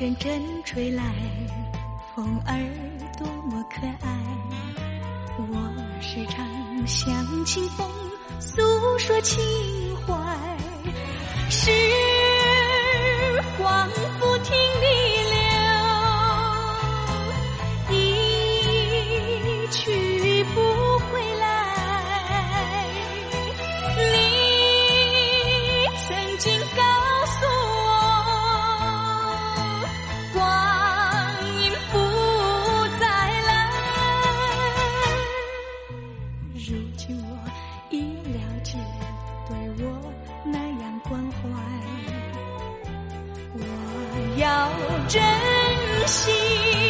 阵阵吹来，风儿多么可爱。我时常向清风诉说情怀，时光不停留。要珍惜。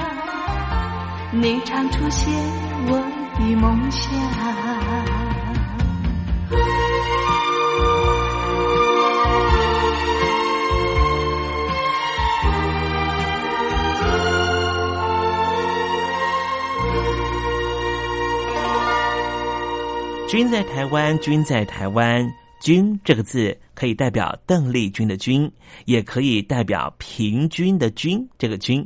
你常出现我的梦乡。君在台湾，君在台湾，君这个字可以代表邓丽君的君，也可以代表平均的均。这个均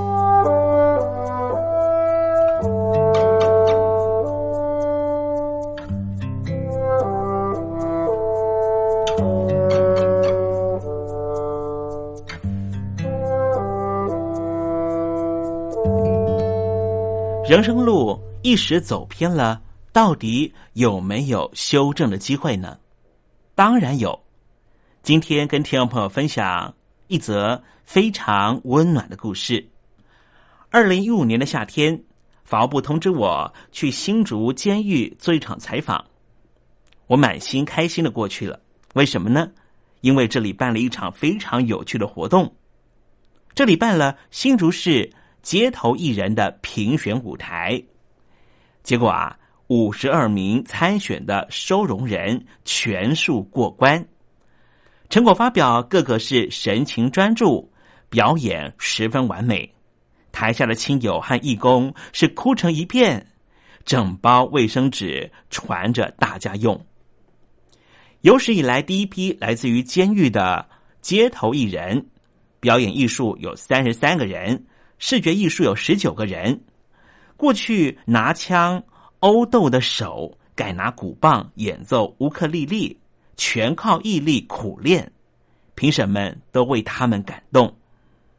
人生路一时走偏了，到底有没有修正的机会呢？当然有。今天跟听众朋友分享一则非常温暖的故事。二零一五年的夏天，法务部通知我去新竹监狱做一场采访，我满心开心的过去了。为什么呢？因为这里办了一场非常有趣的活动。这里办了新竹市。街头艺人的评选舞台，结果啊，五十二名参选的收容人全数过关，成果发表，个个是神情专注，表演十分完美。台下的亲友和义工是哭成一片，整包卫生纸传着大家用。有史以来第一批来自于监狱的街头艺人，表演艺术有三十三个人。视觉艺术有十九个人，过去拿枪殴斗的手改拿鼓棒演奏乌克丽丽，全靠毅力苦练。评审们都为他们感动，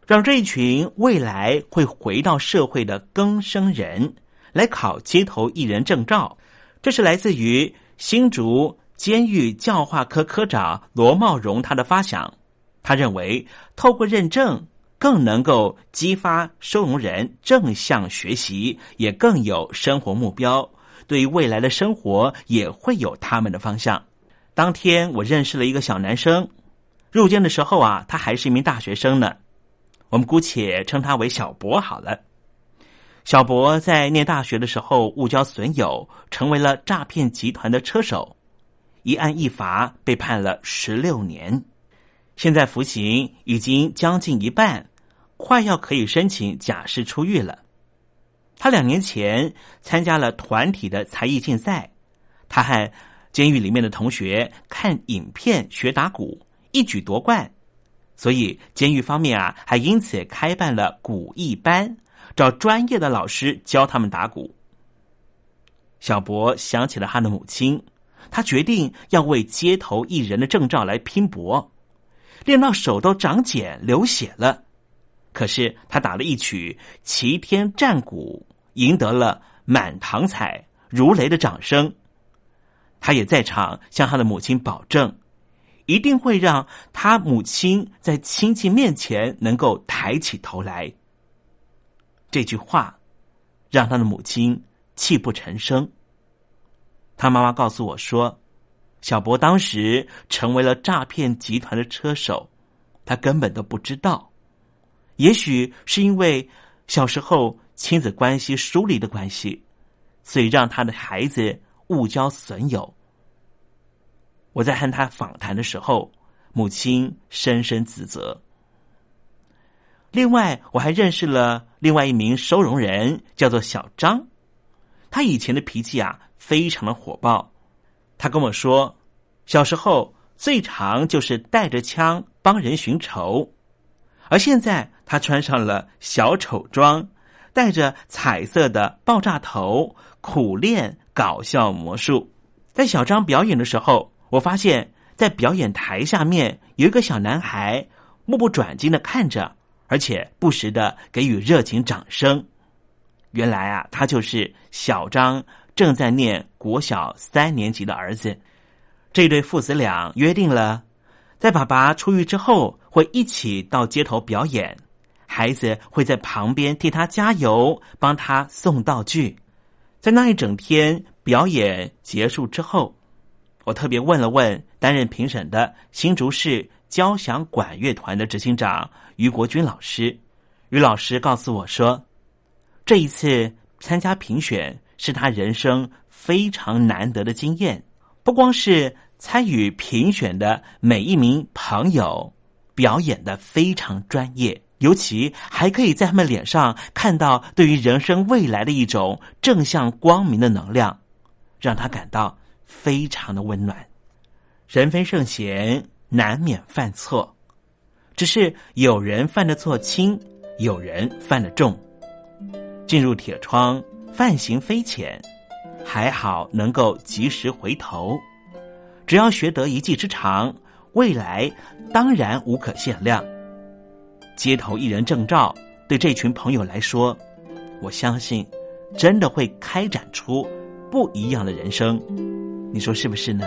让这一群未来会回到社会的更生人来考街头艺人证照。这是来自于新竹监狱教化科科长罗茂荣他的发想。他认为透过认证。更能够激发收容人正向学习，也更有生活目标，对于未来的生活也会有他们的方向。当天我认识了一个小男生，入监的时候啊，他还是一名大学生呢。我们姑且称他为小博好了。小博在念大学的时候误交损友，成为了诈骗集团的车手，一案一罚被判了十六年，现在服刑已经将近一半。快要可以申请假释出狱了。他两年前参加了团体的才艺竞赛，他和监狱里面的同学看影片学打鼓，一举夺冠。所以监狱方面啊，还因此开办了鼓艺班，找专业的老师教他们打鼓。小博想起了他的母亲，他决定要为街头艺人的证照来拼搏，练到手都长茧流血了。可是他打了一曲《齐天战鼓》，赢得了满堂彩、如雷的掌声。他也在场向他的母亲保证，一定会让他母亲在亲戚面前能够抬起头来。这句话让他的母亲泣不成声。他妈妈告诉我说，小博当时成为了诈骗集团的车手，他根本都不知道。也许是因为小时候亲子关系疏离的关系，所以让他的孩子误交损友。我在和他访谈的时候，母亲深深自责。另外，我还认识了另外一名收容人，叫做小张。他以前的脾气啊，非常的火爆。他跟我说，小时候最常就是带着枪帮人寻仇。而现在，他穿上了小丑装，戴着彩色的爆炸头，苦练搞笑魔术。在小张表演的时候，我发现，在表演台下面有一个小男孩，目不转睛的看着，而且不时的给予热情掌声。原来啊，他就是小张正在念国小三年级的儿子。这对父子俩约定了。在爸爸出狱之后，会一起到街头表演，孩子会在旁边替他加油，帮他送道具。在那一整天表演结束之后，我特别问了问担任评审的新竹市交响管乐团的执行长于国军老师。于老师告诉我说，这一次参加评选是他人生非常难得的经验。不光是参与评选的每一名朋友表演的非常专业，尤其还可以在他们脸上看到对于人生未来的一种正向光明的能量，让他感到非常的温暖。人非圣贤，难免犯错，只是有人犯的错轻。有人犯的重，进入铁窗，犯行非浅，还好能够及时回头。只要学得一技之长，未来当然无可限量。街头艺人证照对这群朋友来说，我相信真的会开展出不一样的人生。你说是不是呢？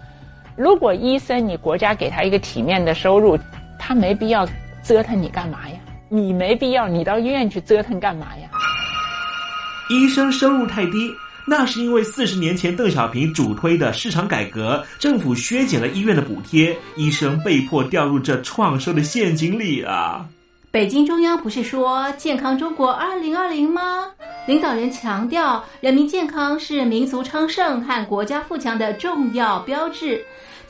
如果医生你国家给他一个体面的收入，他没必要折腾你干嘛呀？你没必要，你到医院去折腾干嘛呀？医生收入太低，那是因为四十年前邓小平主推的市场改革，政府削减了医院的补贴，医生被迫掉入这创收的陷阱里啊！北京中央不是说健康中国二零二零吗？领导人强调，人民健康是民族昌盛和国家富强的重要标志。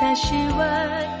私は